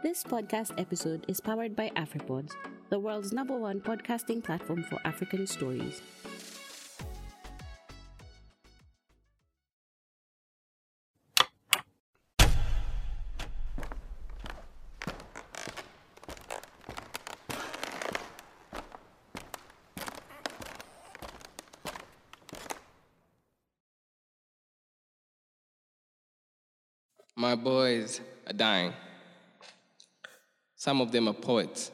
This podcast episode is powered by AfriPods, the world's number one podcasting platform for African stories. My boys are dying. Some of them are poets.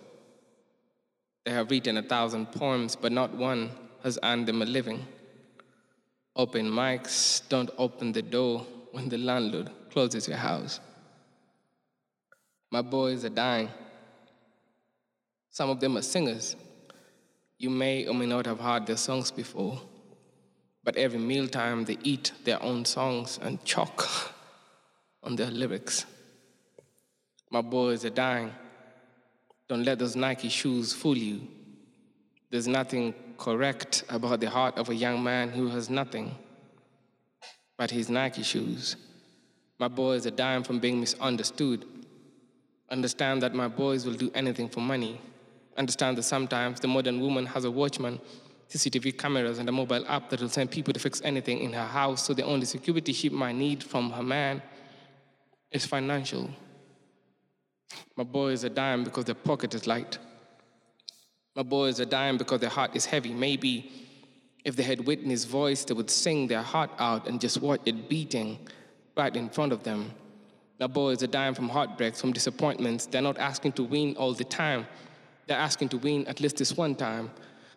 They have written a thousand poems, but not one has earned them a living. Open mics don't open the door when the landlord closes your house. My boys are dying. Some of them are singers. You may or may not have heard their songs before, but every mealtime they eat their own songs and chalk on their lyrics. My boys are dying. Don't let those Nike shoes fool you. There's nothing correct about the heart of a young man who has nothing but his Nike shoes. My boys are dying from being misunderstood. Understand that my boys will do anything for money. Understand that sometimes the modern woman has a watchman, CCTV cameras, and a mobile app that will send people to fix anything in her house, so the only security she might need from her man is financial. My boys are dying because their pocket is light. My boys are dying because their heart is heavy. Maybe if they had Whitney's voice, they would sing their heart out and just watch it beating right in front of them. My boys are dying from heartbreaks, from disappointments. They're not asking to win all the time. They're asking to win at least this one time.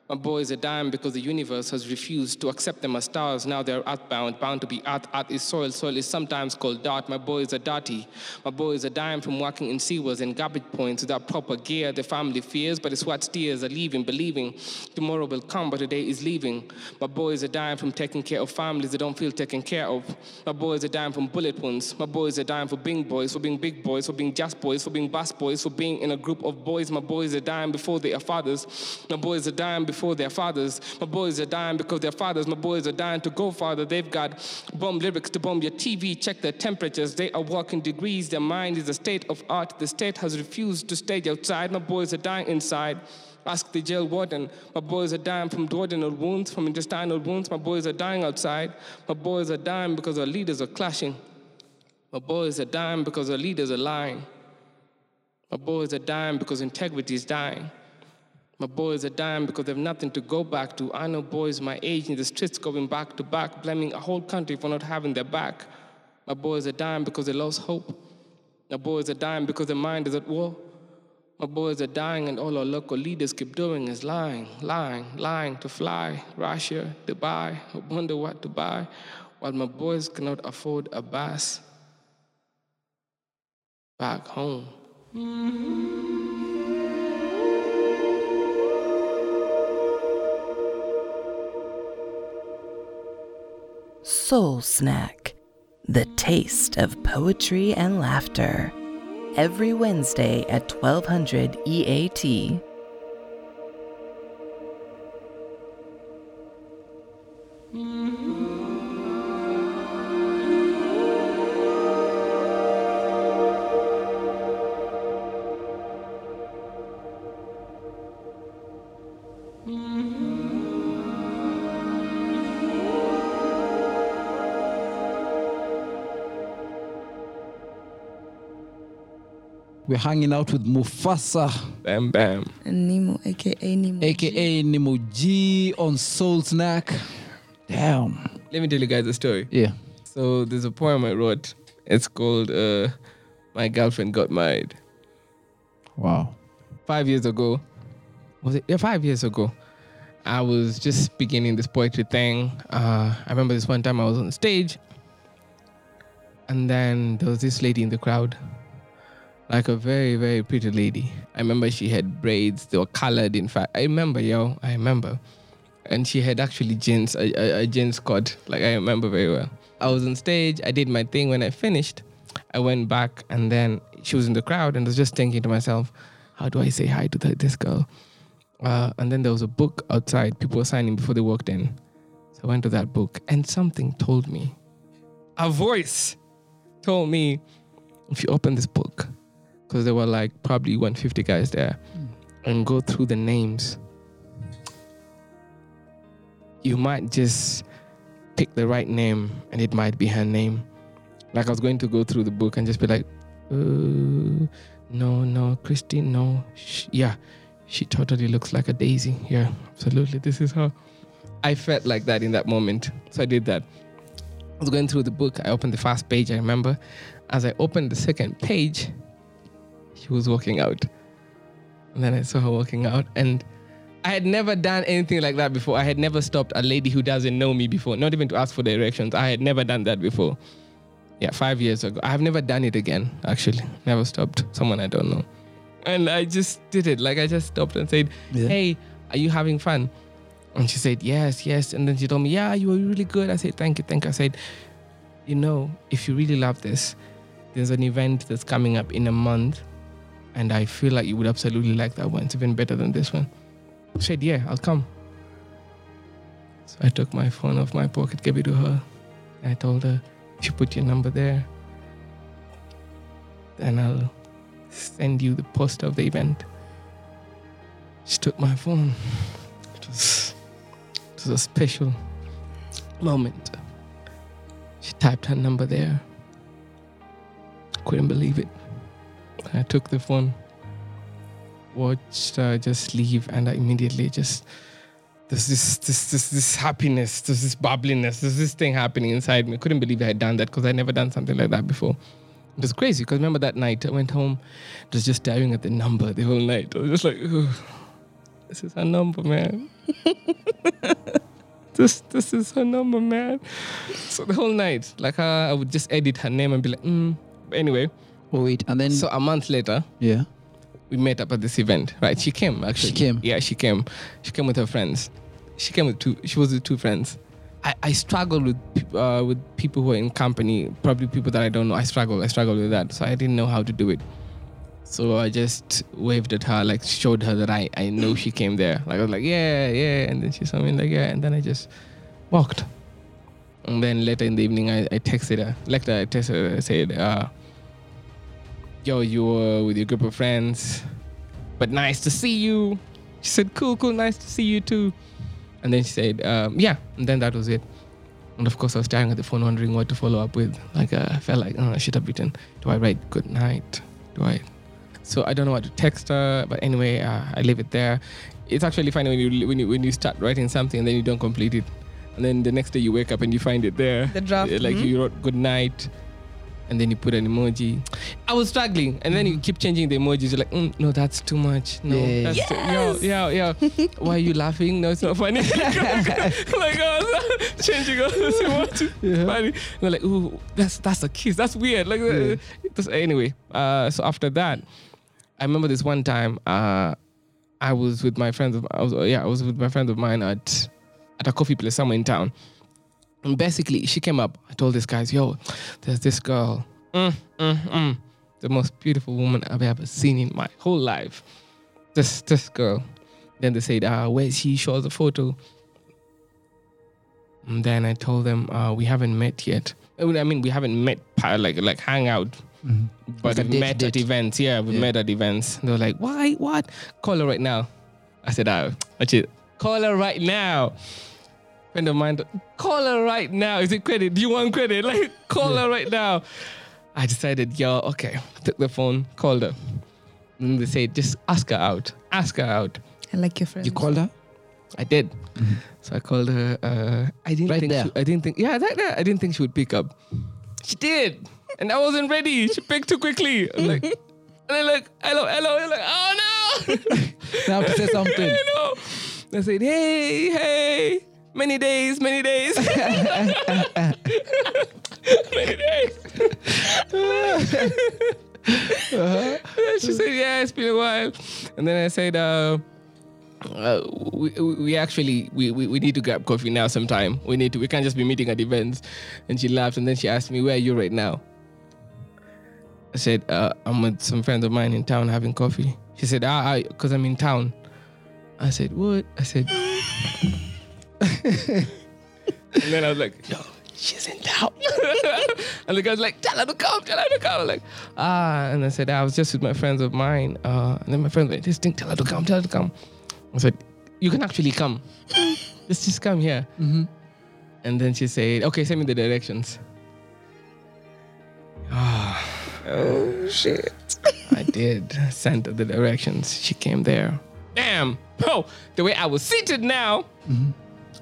My boys are dying because the universe has refused to accept them as stars. Now they're earthbound, bound to be earth. Earth is soil. Soil is sometimes called dirt. My boys are dirty. My boys are dying from working in sewers and garbage points without proper gear. The family fears, but it's what steers are leaving, believing tomorrow will come, but today is leaving. My boys are dying from taking care of families that don't feel taken care of. My boys are dying from bullet wounds. My boys are dying for being boys, for being big boys, for being just boys, for being bus boys, for being in a group of boys. My boys are dying before they are fathers. My boys are dying before before their fathers. My boys are dying because their fathers. My boys are dying to go farther. They've got bomb lyrics to bomb your TV. Check their temperatures. They are walking degrees. Their mind is a state of art. The state has refused to stage outside. My boys are dying inside. Ask the jail warden. My boys are dying from duodenal wounds, from intestinal wounds. My boys are dying outside. My boys are dying because our leaders are clashing. My boys are dying because our leaders are lying. My boys are dying because integrity is dying. My boys are dying because they have nothing to go back to. I know boys my age in the streets going back to back, blaming a whole country for not having their back. My boys are dying because they lost hope. My boys are dying because their mind is at war. My boys are dying, and all our local leaders keep doing is lying, lying, lying to fly Russia, Dubai, wonder what to buy, while my boys cannot afford a bus back home. Mm-hmm. Soul Snack, the taste of poetry and laughter. Every Wednesday at 1200 EAT. We're hanging out with Mufasa, Bam, bam. And Nemo, aka Nemo. aka Nemo G on Soul Snack. Damn. Let me tell you guys a story. Yeah. So there's a poem I wrote. It's called uh, "My Girlfriend Got Married." Wow. Five years ago, was it? Yeah, five years ago. I was just beginning this poetry thing. Uh, I remember this one time I was on stage, and then there was this lady in the crowd, like a very, very pretty lady. I remember she had braids. They were colored. In fact, I remember, yo, I remember. And she had actually jeans, a, a, a jeans cut. Like I remember very well. I was on stage. I did my thing. When I finished, I went back, and then she was in the crowd, and I was just thinking to myself, how do I say hi to th- this girl? Uh, and then there was a book outside. People were signing before they walked in. So I went to that book, and something told me, a voice told me, if you open this book, because there were like probably 150 guys there, and go through the names, you might just pick the right name and it might be her name. Like I was going to go through the book and just be like, uh, no, no, Christine, no. Sh- yeah, she totally looks like a daisy. Yeah, absolutely. This is her. I felt like that in that moment. So I did that. I was going through the book. I opened the first page, I remember. As I opened the second page, she was walking out. And then I saw her walking out. And I had never done anything like that before. I had never stopped a lady who doesn't know me before, not even to ask for directions. I had never done that before. Yeah, five years ago. I've never done it again, actually. Never stopped someone I don't know. And I just did it. Like I just stopped and said, Yeah. Hey, are you having fun? And she said, Yes, yes. And then she told me, Yeah, you were really good. I said, Thank you, thank you. I said, You know, if you really love this, there's an event that's coming up in a month. And I feel like you would absolutely like that one. It's even better than this one. Said, Yeah, I'll come. So I took my phone off my pocket, gave it to her. I told her, you put your number there, then I'll send you the poster of the event. She took my phone. It was, it was a special moment. She typed her number there. Couldn't believe it. I took the phone, watched just leave, and I immediately just there's this this this this happiness, there's this bubbliness, there's this thing happening inside me. Couldn't believe I had done that because I never done something like that before. It was crazy because remember that night I went home, was just staring at the number the whole night. I was just like, "Ugh, this is her number, man. this this is her number, man. So the whole night, like uh, I would just edit her name and be like, mm. Anyway, Oh, wait, and then so a month later, yeah. we met up at this event. Right? She came actually. She came? Yeah, she came. She came with her friends. She came with two. She was with two friends. I, I struggle with uh, with people who are in company. Probably people that I don't know. I struggle. I struggle with that. So I didn't know how to do it. So I just waved at her, like showed her that I, I know she came there. Like I was like, yeah, yeah. And then she saw me like, yeah. And then I just walked. And then later in the evening, I, I texted her. Later, I texted her. I said, uh, yo, you were with your group of friends, but nice to see you. She said, cool, cool, nice to see you too. And then she said, um, yeah. And then that was it. And of course, I was staring at the phone, wondering what to follow up with. Like, uh, I felt like, oh, I should have written, do I write good night? Do I? So I don't know what to text her, but anyway, uh, I leave it there. It's actually funny when you when you when you start writing something and then you don't complete it, and then the next day you wake up and you find it there. The draft, Like mhm. you wrote good night, and then you put an emoji. I was struggling, and then you keep changing the emojis. You're like, mm, no, that's too much. No, Yeah. that's too, yo, yo, yo. Why are you laughing? No, it's not funny. like was changing all those emojis. Yeah. Funny. And they're like, ooh, that's that's a kiss. That's weird. Like, uh, Yeah. that's- anyway. Uh, so after that, I remember this one time. Uh, I was with my friends. Of, I was yeah, I was with my friends of mine at at a coffee place somewhere in town. And basically, she came up. I told these guys, "Yo, there's this girl, mm, mm, mm, the most beautiful woman I've ever seen in my whole life. This this girl." Then they said, uh, "Where's she?" Show us a photo. And then I told them, uh, "We haven't met yet. I mean, we haven't met, like like hang out, Mhm. but we date, met at events. Yeah, we Yeah. met at events. They were like, "Why? What? Call her right now." I said, "Ah, watch it. Call her right now." Friend of mine, call her right now. Is it credit? Do you want credit? Like, call her right now. I decided, yo, okay. Took the phone, called her. And they said, just ask her out. Ask her out. I like your friend. You called her? I did. So I called her. Uh, I didn't Right think. there. She, I didn't think. Yeah, that, that, I didn't think she would pick up. She did, and I wasn't ready. She picked too quickly. I'm like, and I'm like, hello, hello. I'm like, oh no. Now I have to say something. I know. I said, hey, hey, many days, many days. many days. And she said, yeah, it's been a while. And then I said, uh, uh, we, we we actually we, we, we need to grab coffee now sometime. We need to we can't just be meeting at events. And she laughed and then she asked me, Where are you right now? I said, uh, I'm with some friends of mine in town having coffee. She said, ah, because I'm in town. I said, what? I said, and then I was like, yo, she's in doubt. and the guy's like, tell her to come, tell her to come. Like, ah. And I said, I was just with my friends of mine. Uh, and then my friends went, this thing, tell her to come, tell her to come. I said, you can actually come. just, just come here. And then she said, okay, send me the directions. Oh shit. I did. send her the directions. She came there. Damn. Oh, the way I was seated now,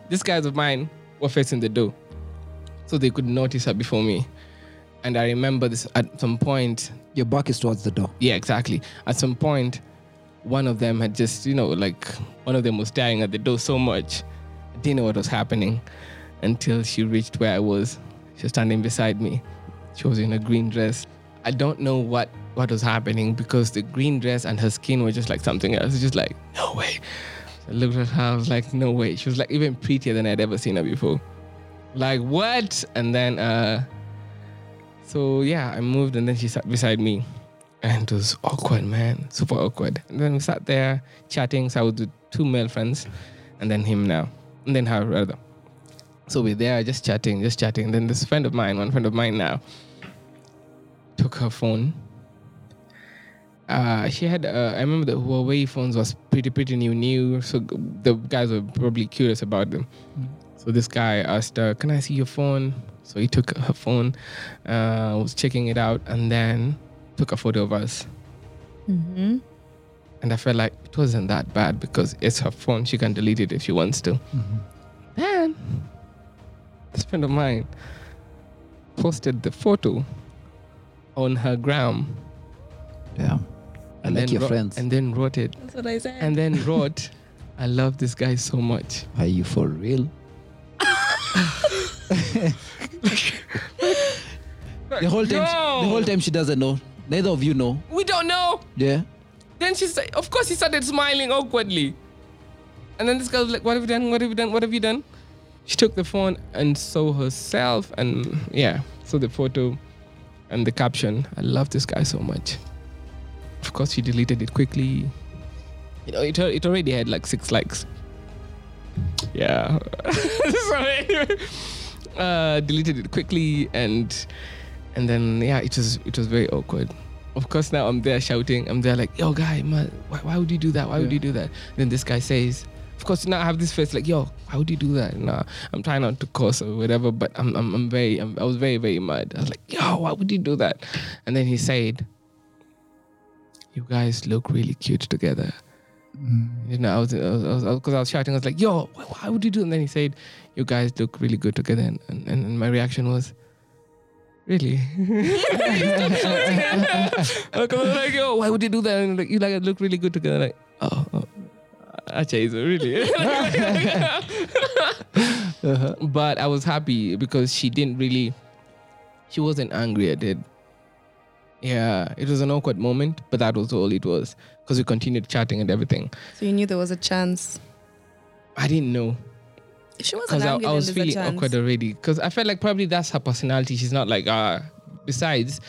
these guys of mine were facing the door. So they could notice her before me. And I remember this at some point. Your back is towards the door. Yeah, exactly. At some point, one of them had just, you know, like one of them was staring at the door so much. I didn't know what was happening until she reached where I was. She was standing beside me. She was in a green dress. I don't know what what was happening because the green dress and her skin were just like something else. It's just like, no way. Looked at her, I was like, no way. She was like even prettier than I'd ever seen her before. Like, what? And then uh so yeah, I moved and then she sat beside me. And it was awkward, man. Super awkward. And then we sat there chatting. So I was with two male friends and then him now. And then her rather. So we're there just chatting, just chatting. And then this friend of mine, one friend of mine now, took her phone. Uh, she had, uh, I remember the Huawei phones was pretty, pretty new, new. So the guys were probably curious about them. So this guy asked her, "Can I see your phone?" So he took her phone, uh, was checking it out, and then took a photo of us. Mm-hmm. And I felt like it wasn't that bad because it's her phone; she can delete it if she wants to. Then this friend of mine posted the photo on her gram, Yeah. I like your wrote- friends. and then wrote it, That's what I said. and then wrote, "I love this guy so much." Are you for real? The whole time, Yo! the whole time she doesn't know. Neither of you know. we don't know. Yeah. Then she said, of course, he started smiling awkwardly. And then this girl was like, what have you done? What have you done? What have you done? She took the phone and saw herself and yeah, saw the photo and the caption. I love this guy so much. Of course, she deleted it quickly. You know, it, it already had like six likes. Yeah. so anyway, uh, deleted it quickly and and then yeah, it was it was very awkward. Of course, now I'm there shouting. I'm there like, yo, guy, man, why, why would you do that? Why would you do that? then this guy says, of course, now I have this face like, yo, why would you do that? Nah, I'm trying not to curse or whatever, but I'm, I'm, I'm very, I'm, I was very, very mad. I was like, yo, why would you do that? And then he said, you guys look really cute together. Mm, you know, I was, I was, I because I was shouting, I was like, yo, why, why would you do? And then he said, you guys look really good together. And, and, and my reaction was, really? Because I was like, yo, why would you do that? And like, you like look really good together. Like, oh, oh. Acha, is it really? Uh-huh. But I was happy because she didn't really, she wasn't angry at it. Yeah, it was an awkward moment, but that was all it was. Because we continued chatting and everything. so you knew there was a chance. I didn't know If she wasn't I, angry, I then was a feeling chance. awkward already. Because I felt like probably that's her personality. She's not like uh Besides,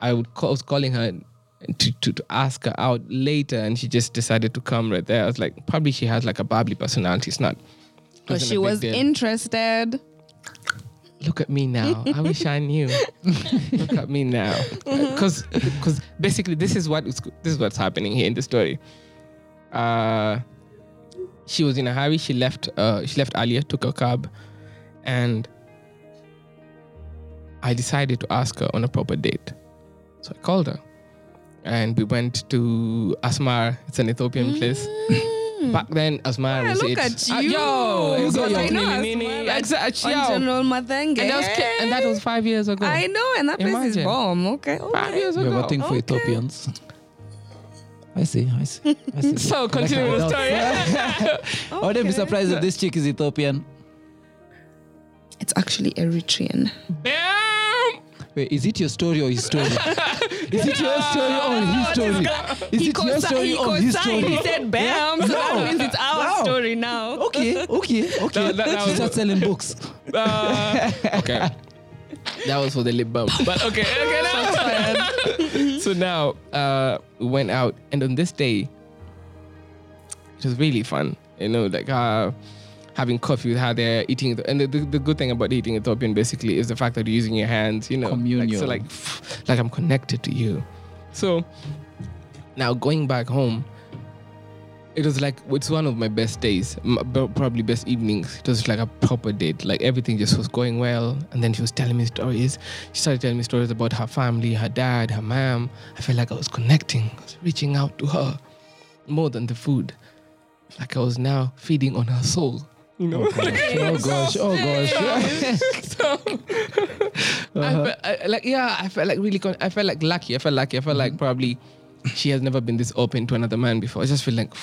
I would call, was calling her to, to to ask her out later, and she just decided to come right there. I was like, probably she has like a bubbly personality. It's not. But she was deal. interested. Look at me now. I wish I knew. Look at me now. Because because basically this is what is this is what's happening here in the story. Uh, she was in a hurry. She left. Uh, she left earlier. Took a cab, and I decided to ask her on a proper date. So I called her, and we went to Asmara. It's an Ethiopian place. Back then, Asmara Yeah, was look it. at Uh, you. yo, You it's got like your nini, nini. Exactly, On yo. General Mathenge. And that was ki- and that was five years ago. I know, and that place is Imagine. bomb. Okay. five okay. years You ago. have a thing for Okay. Ethiopians. I see, I see. I see. So continue the story. I wouldn't be surprised if this chick is Ethiopian. It's actually Eritrean. Bam! Wait, is it your story or his story? is it your story or his story? Is it your story or his story? He said bam, so that means it's our No. story now. Okay, okay, okay. That- that- that she was- starts selling books. Uh, okay. That was for the lip bump. But okay, okay, now. so now uh, we went out, and on this day, it was really fun. You know, like uh, having coffee with her there, eating. And the, the, the good thing about eating Ethiopian basically is the fact that you're using your hands, you know. Like, so like, like I'm connected to you. So now going back home, it was like it's one of my best days, probably best evenings. It was like a proper date. Like everything just was going well, and then she was telling me stories. She started telling me stories about her family, her dad, her mom. I felt like I was connecting, I was reaching out to her more than the food. Like I was now feeding on her soul. You know, Oh gosh, oh gosh. so uh-huh. I felt, I, like yeah, I felt like really. Con- I felt like lucky. I felt lucky. I felt like mm-hmm. probably she has never been this open to another man before. I just feel like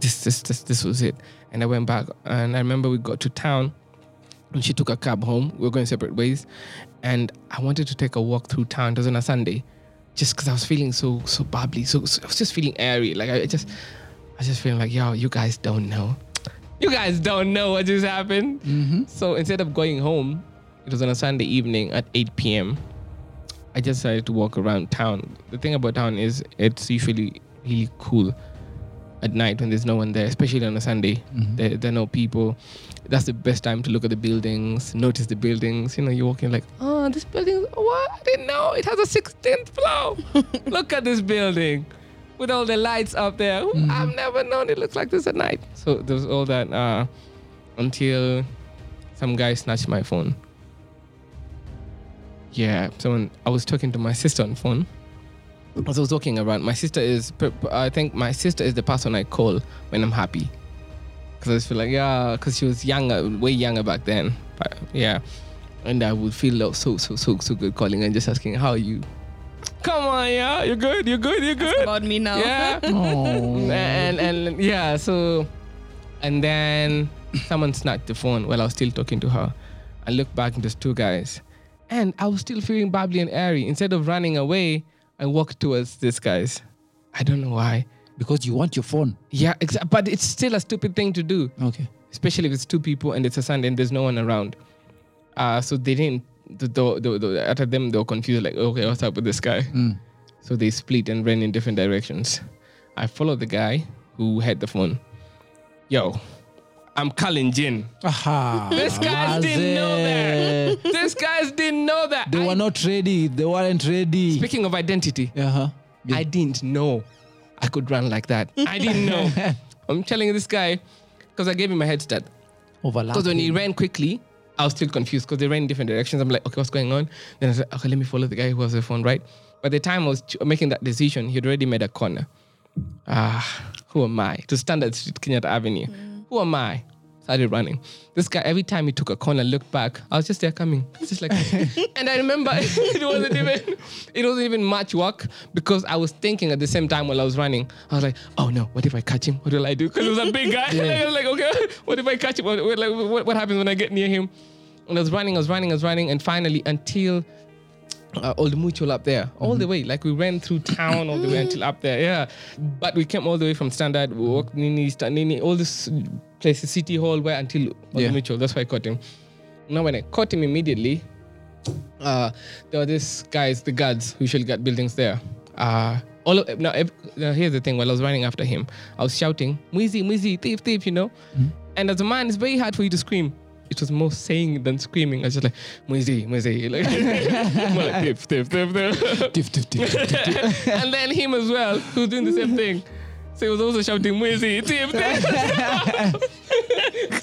this, this, this, this was it. And I went back, and I remember we got to town, and she took a cab home. We were going separate ways, and I wanted to take a walk through town. It was on a Sunday, just because I was feeling so so bubbly. So, so I was just feeling airy. Like I just, I was just feeling like, yo, you guys don't know. You guys don't know what just happened. Mm-hmm. So instead of going home, it was on a Sunday evening at 8 p.m. I just decided to walk around town. The thing about town is it's usually really cool at night when there's no one there, especially on a Sunday. Mm-hmm. There, there are no people. That's the best time to look at the buildings, notice the buildings. You know, you're walking like, oh, this building, what? I didn't know it has a 16th floor. look at this building with all the lights up there. I've never known it looks like this at night. So there was all that uh, until some guy snatched my phone. Yeah, someone. I was talking to my sister on phone. As I was walking around, my sister is. I think my sister is the person I call when I'm happy. Because I just feel like yeah, because she was younger, way younger back then. But yeah, and I would feel so so so so good calling and just asking how are you. Come on, yeah, you're good, you're good, you're good. About me now. Yeah. Oh. and and yeah, so and then someone snatched the phone while I was still talking to her. I looked back and there's two guys. And I was still feeling bubbly and airy. Instead of running away, I walked towards these guys. I don't know why. Because you want your phone. Yeah, exa- but it's still a stupid thing to do, Okay. especially if it's two people and it's a Sunday and there's no one around. Uh, so they didn't. The, the, after them, they were confused, like, okay, what's up with this guy? Mm. So they split and ran in different directions. I followed the guy who had the phone. Yo, I'm calling Jin. Aha. This guys didn't know that. These guys didn't know that. They I- were not ready. They weren't ready. Speaking of identity, Uh-huh. Yeah. I didn't know I could run like that. I didn't know. I'm telling this guy because I gave him a head start. Overlap. Because when he ran quickly, I was still confused because they ran in different directions. I'm like, okay, what's going on? Then I said, okay, let me follow the guy who has the phone, right? By the time I was making that decision, he'd already made a corner. Ah, who am I? To stand at Street Kenyatta Avenue. Who am I? Started running. This guy, every time he took a corner, looked back. I was just there coming. It's just like, and I remember it wasn't even, it wasn't even much work because I was thinking at the same time while I was running. I was like, oh no, what if I catch him? What will I do? Because it was a big guy. I was like, okay, what if I catch him? What, what, what, what happens when I get near him? And I was running, I was running, I was running, and finally until uh, Old Mutual up there, all the way. Like we ran through town all the way until up there. Yeah, but we came all the way from Standard, we walked Nini, Nini, all this places, City Hall, where until Old Yeah. Mutual. That's why I caught him. Now when I caught him immediately, uh, there were these guys, the guards who usually got buildings there. Uh, all of, now, now here's the thing. While I was running after him, I was shouting, "Muizi, Muizi, thief, thief!" You know. And as a man, it's very hard for you to scream. It was more saying than screaming. I was just like, Muizi, Muizi, like, like thief, thief, thief. Tiff, tiff, tiff, tiff, tiff, tiff. and then him as well, who's doing the same thing. So he was also shouting, Muizi, thief, thief.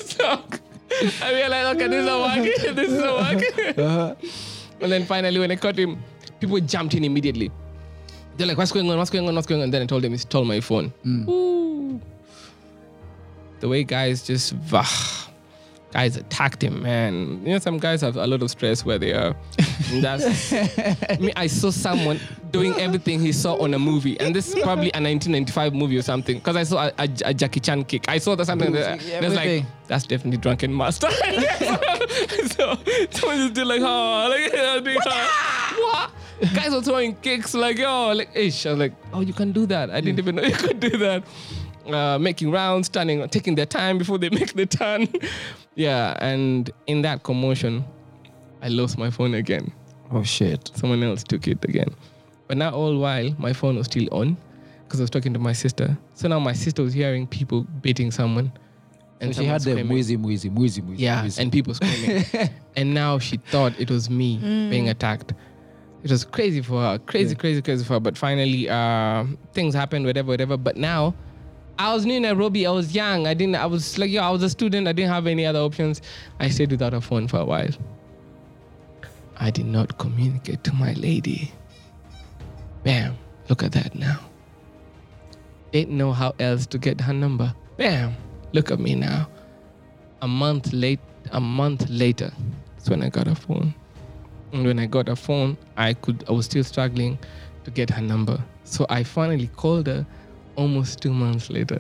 so I realized, okay, this is not working. This is not working. Uh-huh. And then finally, when I caught him, people jumped in immediately. They're like, what's going on? What's going on? What's going on? And then I told them he stole my phone. Ooh. The way guys just, vah, guys attacked him, man. You know, some guys have a lot of stress where they are. That's, me, I saw someone doing everything he saw on a movie. And this is probably a 1995 movie or something. Because I saw a, a, a Jackie Chan kick. I saw that something that, that's like, that's definitely Drunken Master. so someone just did like, oh, like, oh. what? Guys were throwing kicks like, yo, like, ish. I was like, oh, you can do that. I didn't even know you could do that. Uh, making rounds, turning, taking their time before they make the turn. yeah, and in that commotion, I lost my phone again. Oh shit. Someone else took it again. But now all while my phone was still on because I was talking to my sister. So now my sister was hearing people beating someone. So she someone had the screaming. muizi, muizi, muizi, muizi. Yeah, muizi. and people screaming. and now she thought it was me being attacked. It was crazy for her, crazy, crazy, crazy for her. But finally, uh, things happened, whatever, whatever. But now, I was new in Nairobi. I was young. I didn't. I was like, yo, I was a student. I didn't have any other options. I stayed without a phone for a while. I did not communicate to my lady. Bam! Look at that now. Didn't know how else to get her number. Bam! Look at me now a month late a month later that's when i got a phone and when i got a phone i could i was still struggling to get her number so i finally called her almost two months later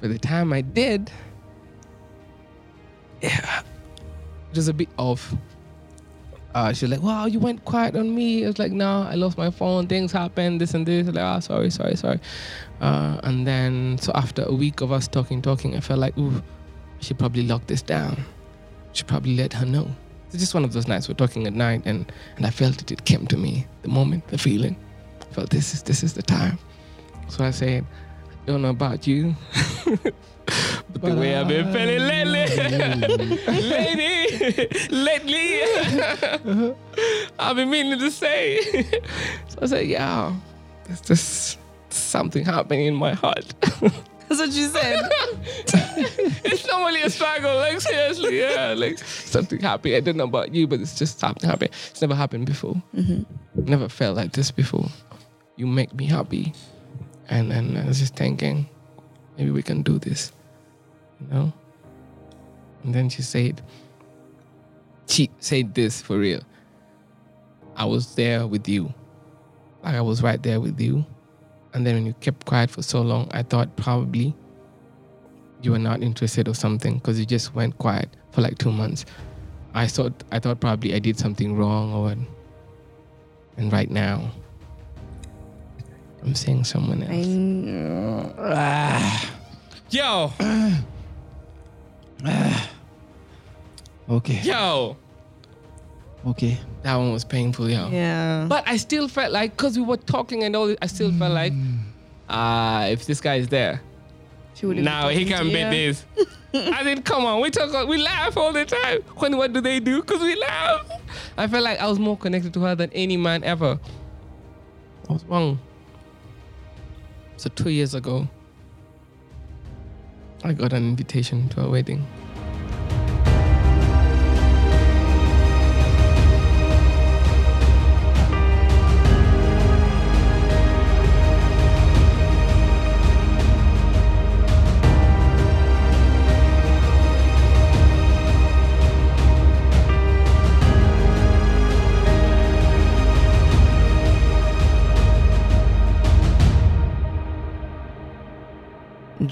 by the time i did yeah it was a bit off uh, she was like, "Wow, you went quiet on me." I was like, "No, I lost my phone. Things happened. This and this." Like, "Ah, sorry, sorry, sorry." Uh, and then, so after a week of us talking, talking, I felt like, "Ooh, she probably locked this down. She probably let her know." It's just one of those nights we're talking at night, and and I felt it. It came to me, the moment, the feeling. I felt this is this is the time. So I said, "I don't know about you." But the way I've been feeling lately, lady, lately, I've been meaning to say. so I said, yeah, there's just something happening in my heart. That's what you said. it's normally a struggle, like seriously, yeah, like something happening. I don't know about you, but it's just something happening. It's never happened before. Mm-hmm. Never felt like this before. You make me happy, and and I was just thinking, maybe we can do this, you know. And then she said, she said this for real. I was there with you, like I was right there with you. And then when you kept quiet for so long, I thought probably you were not interested or something because you just went quiet for like two months. I thought I thought probably I did something wrong or. And right now, I'm seeing someone I else. know. Yo, Okay. yo, Okay. that one was painful, yo. Yeah. But I still felt like because we were talking and all, I still felt like, ah, if this guy is there, She would have now been he can to beat this. I said, come on, we talk, we laugh all the time. When what do they do? Because we laugh. I felt like I was more connected to her than any man ever. I was wrong. So two years ago, I got an invitation to a wedding.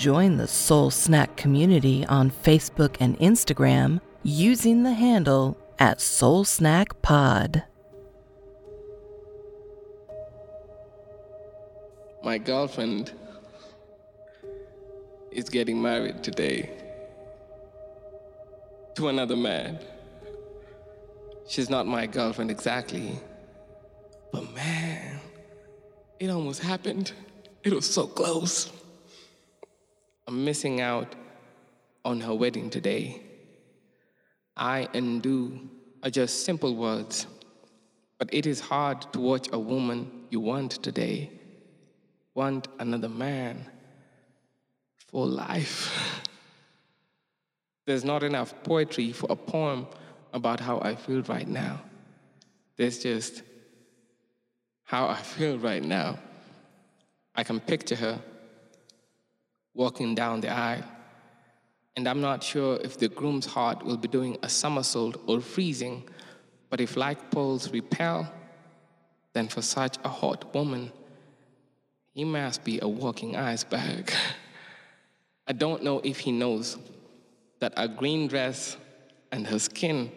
Join the Soul Snack community on Facebook and Instagram using the handle at Soul Snack Pod. My girlfriend is getting married today to another man. She's not my girlfriend exactly, but man, it almost happened. It was so close. I'm missing out on her wedding today. I and do are just simple words, but it is hard to watch a woman you want today want another man for life. There's not enough poetry for a poem about how I feel right now. There's just how I feel right now. I can picture her walking down the aisle, and I'm not sure if the groom's heart will be doing a somersault or freezing, but if like poles repel, then for such a hot woman, he must be a walking iceberg. I don't know if he knows that a green dress and her skin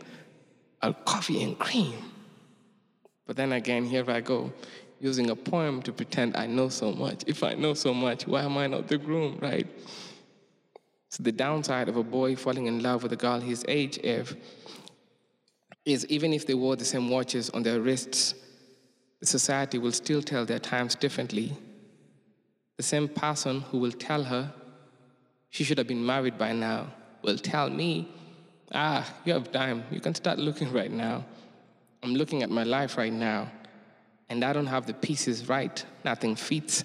are coffee and cream. But then again, here I go, using a poem to pretend I know so much. If I know so much, why am I not the groom, right? So the downside of a boy falling in love with a girl his age, if is even if they wore the same watches on their wrists, the society will still tell their times differently. The same person who will tell her She should have been married by now. Will tell me, ah, you have time. You can start looking right now. I'm looking at my life right now, and I don't have the pieces right. Nothing fits.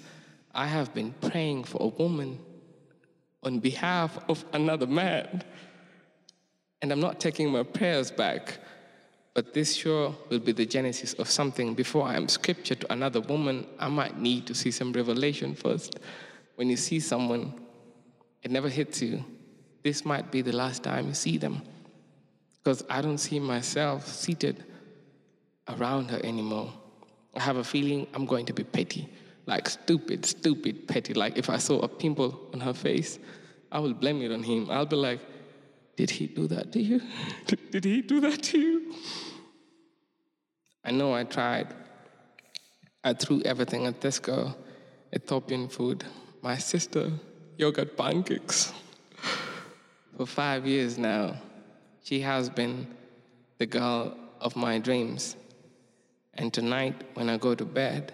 I have been praying for a woman on behalf of another man. And I'm not taking my prayers back, but this sure will be the genesis of something. Before I am scripture to another woman, I might need to see some revelation first. When you see someone, it never hits you. This might be the last time you see them. Because I don't see myself seated around her anymore. I have a feeling I'm going to be petty, like stupid, stupid petty. Like if I saw a pimple on her face, I will blame it on him. I'll be like, did he do that to you? Did, did he do that to you? I know I tried. I threw everything at this girl Ethiopian food, my sister, yogurt pancakes. For five years now, she has been the girl of my dreams. And tonight, when I go to bed,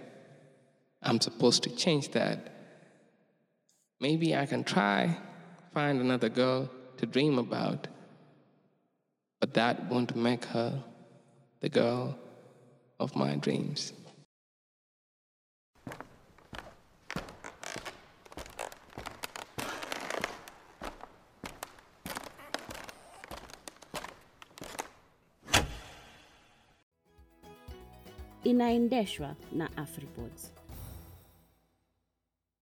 I'm supposed to change that. Maybe I can try find another girl to dream about, but that won't make her the girl of my dreams. Inaendeshwa na Afripods.